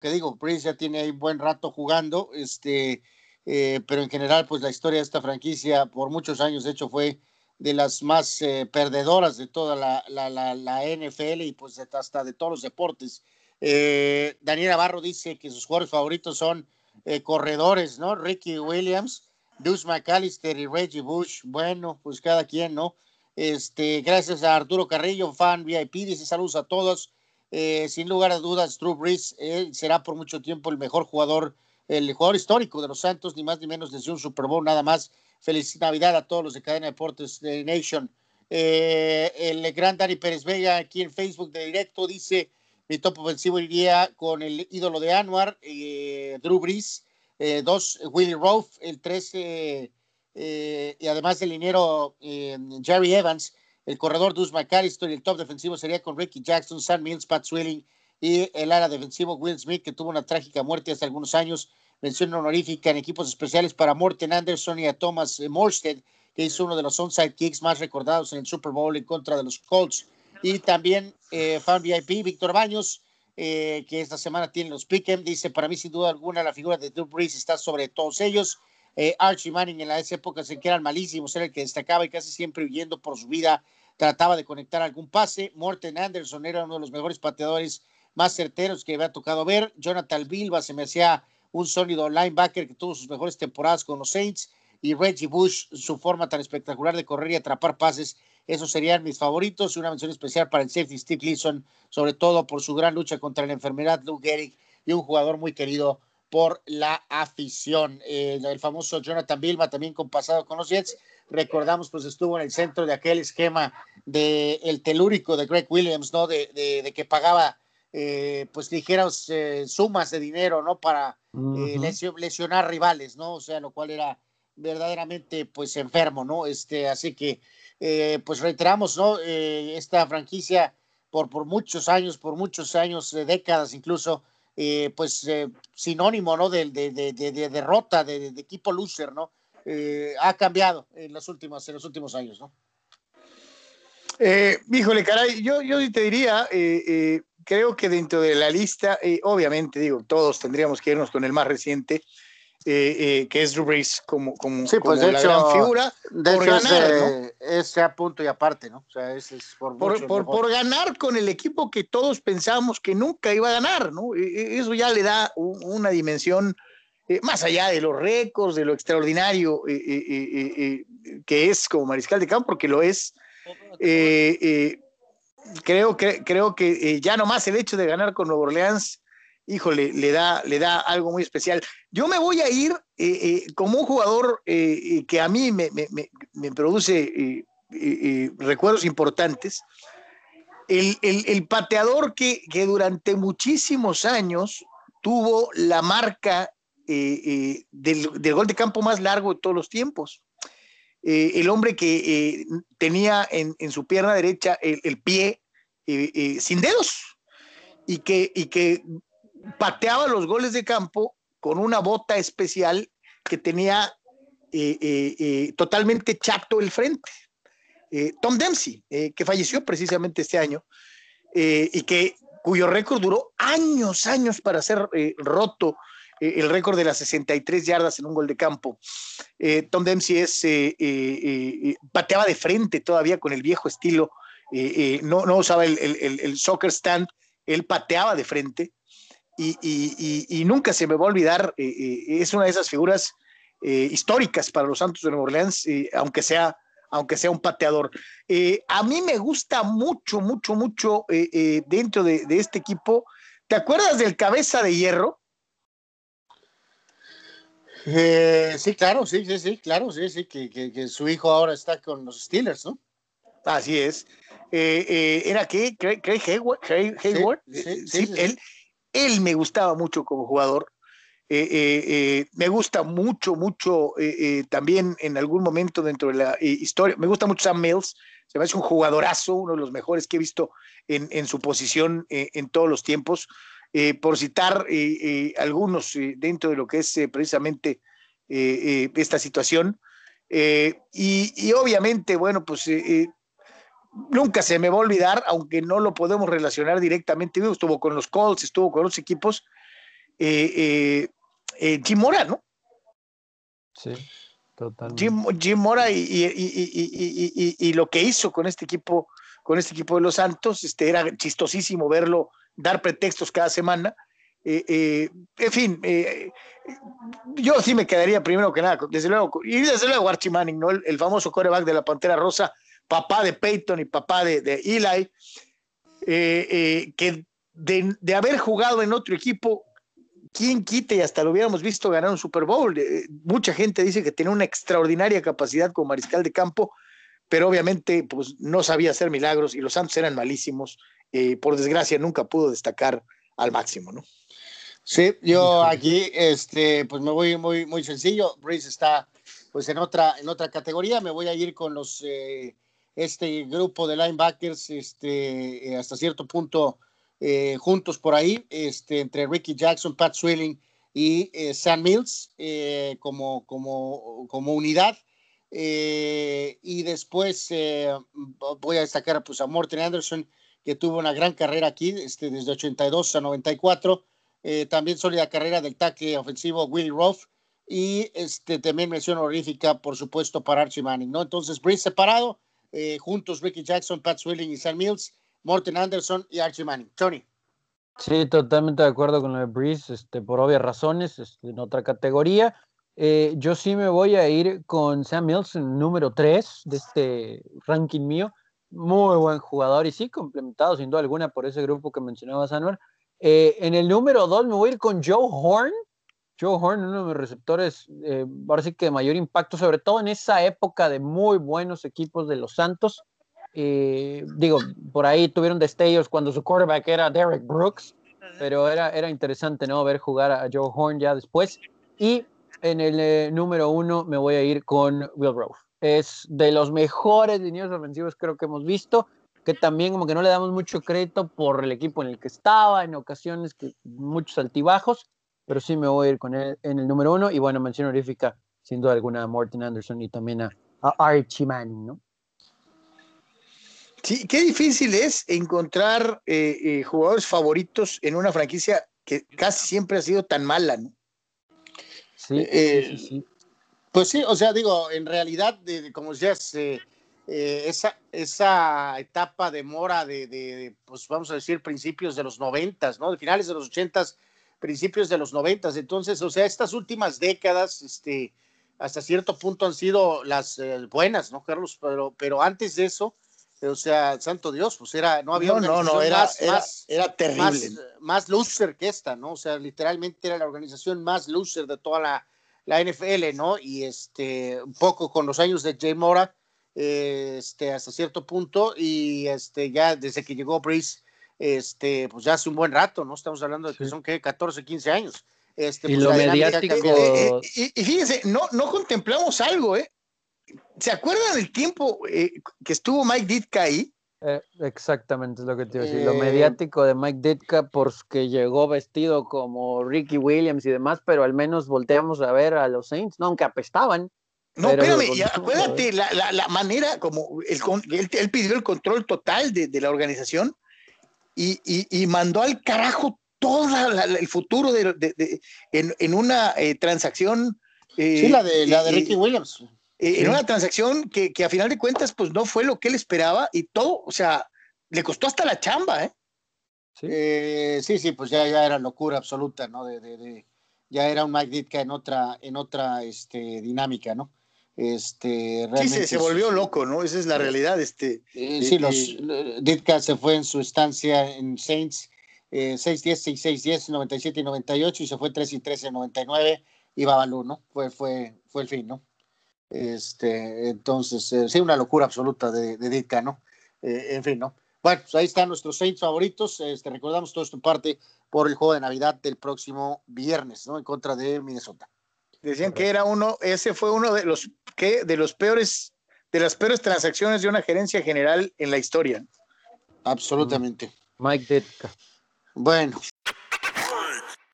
que digo, Breeze ya tiene ahí buen rato jugando, este, eh, pero en general, pues la historia de esta franquicia por muchos años, de hecho, fue de las más eh, perdedoras de toda la, la, la, NFL y pues hasta de todos los deportes. Eh, Daniel Navarro dice que sus jugadores favoritos son corredores, ¿no? Ricky Williams, Deuce McAllister y Reggie Bush. Bueno, pues cada quien, ¿no? Este, gracias a Arturo Carrillo, fan VIP, dice saludos a todos. Eh, sin lugar a dudas, Drew Brees será por mucho tiempo el mejor jugador, el jugador histórico de los Santos, ni más ni menos desde un Super Bowl, nada más. Feliz Navidad a todos los de Cadena Deportes de Nation. Eh, el gran Dani Pérez Vega aquí en Facebook de directo dice: Mi top ofensivo iría con el ídolo de Anwar, eh, Drew Brees. dos, Willie Rowe, el tres, y además del dinero Jerry Evans el corredor Deuce McAllister y el top defensivo sería con Ricky Jackson, Sam Mills, Pat Swilling y el ala defensivo Will Smith, que tuvo una trágica muerte hace algunos años. Mención honorífica en equipos especiales para Morten Anderson y a Thomas Morstead, que hizo uno de los onside kicks más recordados en el Super Bowl en contra de los Colts. Y también eh, fan VIP, Víctor Baños, eh, que esta semana tiene los Pick'em, dice, para mí sin duda alguna la figura de Drew Brees está sobre todos ellos. Eh, Archie Manning en las épocas en que eran malísimos era el que destacaba y casi siempre huyendo por su vida trataba de conectar algún pase. Morten Anderson era uno de los mejores pateadores más certeros que había tocado ver. Jonathan Bilba se me hacía un sólido linebacker que tuvo sus mejores temporadas con los Saints. Y Reggie Bush, su forma tan espectacular de correr y atrapar pases, esos serían mis favoritos. Y una mención especial para el safety Steve Leeson, sobre todo por su gran lucha contra la enfermedad, Lou Gehrig, y un jugador muy querido por la afición. Eh, el famoso Jonathan Bilba, también con pasado con los Jets recordamos, pues estuvo en el centro de aquel esquema del el telúrico de Greg Williams, ¿no? De, de, que pagaba eh, pues ligeras eh, sumas de dinero, ¿no? Para eh, lesionar rivales, ¿no? O sea, lo cual era verdaderamente pues enfermo, ¿no? Este, así que pues reiteramos, ¿no? esta franquicia por, por muchos años, por muchos años, décadas incluso, pues sinónimo, ¿no? De, de, de, de derrota, de, equipo loser, ¿no? Eh, ha cambiado en, las últimas, en los últimos años, ¿no? Eh, híjole, caray, yo, yo te diría, eh, creo que dentro de la lista, obviamente, digo, todos tendríamos que irnos con el más reciente, que es Drew Brees como, como, sí, pues la gran figura. De por ganar, ese, a punto y aparte, ¿no? O sea, es por, por, por, por, ganar con el equipo que todos pensamos que nunca iba a ganar, ¿no? E, e, eso ya le da una dimensión eh, más allá de los récords, de lo extraordinario eh, eh, que es como mariscal de campo, porque lo es, creo que, creo que ya nomás el hecho de ganar con Nuevo Orleans, híjole, le da, le da algo muy especial. Yo me voy a ir como un jugador que a mí me, me, produce recuerdos importantes. El, el, el pateador que, que, durante muchísimos años tuvo la marca eh, eh, del, gol de campo más largo de todos los tiempos. Eh, el hombre que tenía en, su pierna derecha el, pie sin dedos y que, y que pateaba los goles de campo con una bota especial que tenía totalmente chato el frente. Tom Dempsey, que falleció precisamente este año y que cuyo récord duró años, años para ser roto eh, el récord de las 63 yardas en un gol de campo. Eh, Tom Dempsey es, eh, pateaba de frente todavía con el viejo estilo, no, no usaba el, soccer stand, él pateaba de frente y, nunca se me va a olvidar, es una de esas figuras históricas para los Santos de Nueva Orleans, aunque sea aunque sea un pateador. a mí me gusta mucho, mucho, mucho dentro de, de, este equipo. ¿Te acuerdas del cabeza de hierro? Eh, sí, claro, sí, sí, sí, claro, sí, sí, que, que, su hijo ahora está con los Steelers, ¿no? Así es. Eh, eh, ¿Era qué? Craig, Hayward. Sí, él, él me gustaba mucho como jugador. me gusta mucho, mucho también en algún momento dentro de la historia. Me gusta mucho Sam Mills. Se me hace un jugadorazo, uno de los mejores que he visto en, su posición en todos los tiempos. Eh, por citar eh, eh, algunos dentro de lo que es precisamente esta situación. Y, obviamente, bueno, pues nunca se me va a olvidar, aunque no lo podemos relacionar directamente, estuvo con los Colts, estuvo con los equipos, Jim Mora, ¿no? Sí, totalmente. Jim, Jim Mora y, y, y, lo que hizo con este equipo, con este equipo de los Santos, este, era chistosísimo verlo dar pretextos cada semana. en fin, yo sí me quedaría primero que nada, desde luego, y desde luego Archie Manning, ¿no? el, famoso coreback de la Pantera Rosa, papá de Peyton y papá de, de Eli, que de, de, haber jugado en otro equipo, quién quite y hasta lo hubiéramos visto ganar un Super Bowl. Eh, mucha gente dice que tiene una extraordinaria capacidad como mariscal de campo, pero obviamente pues, no sabía hacer milagros y los Santos eran malísimos. Eh, por desgracia, nunca pudo destacar al máximo, ¿no? Sí, yo aquí, este, pues me voy muy, muy sencillo. Breeze está, pues en otra, en otra categoría. Me voy a ir con los, eh, este grupo de linebackers, este, hasta cierto punto eh, juntos por ahí, este, entre Ricky Jackson, Pat Swilling y eh, Sam Mills eh, como, como, como unidad. y después voy a destacar pues, a Morten Anderson, que tuvo una gran carrera aquí, este, desde 82 a 94. también sólida carrera del taque ofensivo Willie Roth. Y este, también mención honorífica, por supuesto, para Archie Manning, ¿no? Entonces, Breeze separado, juntos Ricky Jackson, Pat Swilling y Sam Mills Morten Anderson y Archie Manning. Tony. Sí, totalmente de acuerdo con lo de Breeze, este, por obvias razones, este, en otra categoría. Eh, yo sí me voy a ir con Sam Mills, número 3 de este ranking mío. Muy buen jugador y sí, complementado sin duda alguna por ese grupo que mencionaba Sanuel. Eh, en el número 2 me voy a ir con Joe Horn. Joe Horn, uno de mis receptores, eh, ahora sí que de mayor impacto, sobre todo en esa época de muy buenos equipos de los Santos. Eh, digo, por ahí tuvieron destellos cuando su quarterback era Derek Brooks, pero era, era interesante, ¿no? Ver jugar a Joe Horn ya después. Y en el eh, número uno me voy a ir con Will Rove. Es de los mejores líneas ofensivos creo que hemos visto, que también como que no le damos mucho crédito por el equipo en el que estaba, en ocasiones que muchos altibajos, pero sí me voy a ir con él en el número uno. Y bueno, mención honorífica, sin duda alguna, a Morton Anderson y también a, a Archie Manning, ¿no? Sí, qué difícil es encontrar eh, eh, jugadores favoritos en una franquicia que casi siempre ha sido tan mala, ¿no? Sí, eh, sí, Pues sí, o sea, digo, en realidad, como decías, esa, esa etapa de mora de, pues vamos a decir, principios de los noventas, ¿no? De finales de los ochentas, principios de los noventas. Entonces, o sea, estas últimas décadas, este, hasta cierto punto han sido las buenas, ¿no, Carlos? Pero, pero antes de eso, o sea, santo Dios, pues era, no había no, no, no, era, más, era, era, terrible. Más, loser que esta, ¿no? O sea, literalmente era la organización más loser de toda la, la NFL, ¿no? Y este, un poco con los años de Jay Mora, este, hasta cierto punto, y este, ya desde que llegó Breeze, este, pues ya hace un buen rato, ¿no? Estamos hablando de que son, ¿qué? 14, 15 años. Este, y pues, lo mediático. y, y, fíjense, no, no contemplamos algo, ¿eh? ¿Se acuerdan del tiempo eh, que estuvo Mike Ditka ahí? Eh, exactamente es lo que te iba a decir. lo eh, mediático de Mike Ditka, porque llegó vestido como Ricky Williams y demás, pero al menos volteamos a ver a los Saints, no, aunque apestaban. No, espérame, y acuérdate la, la, la, manera como el, él, él, pidió el control total de, de la organización y, y, y, mandó al carajo todo el futuro de, de, en, en, una transacción. sí, la de, la de Ricky Williams. Eh, en una transacción que, que, a final de cuentas pues no fue lo que él esperaba y todo, o sea, le costó hasta la chamba, ¿eh? Sí, eh, sí, sí, pues ya, ya era locura absoluta, ¿no? De, de, de, ya era un Mike Ditka en otra, en otra este, dinámica, ¿no? Este, realmente sí, se, se, volvió loco, ¿no? Esa es la realidad. Este, eh, sí, los, Ditka se fue en su estancia en Saints, eh, 6-10, 6-10, 97 y 98, y se fue 3 y 13 en 99, y Babalu, ¿no? Fue, fue, fue el fin, ¿no? Este, entonces, eh, sí, una locura absoluta de, de Ditka, ¿no? Eh, en fin, ¿no? Bueno, pues ahí están nuestros Saints favoritos. Este, recordamos todo esto parte por el juego de Navidad del próximo viernes, ¿no? En contra de Minnesota. Decían que era uno, ese fue uno de los que de los peores, de las peores transacciones de una gerencia general en la historia. Absolutamente. Mike Ditka. Bueno,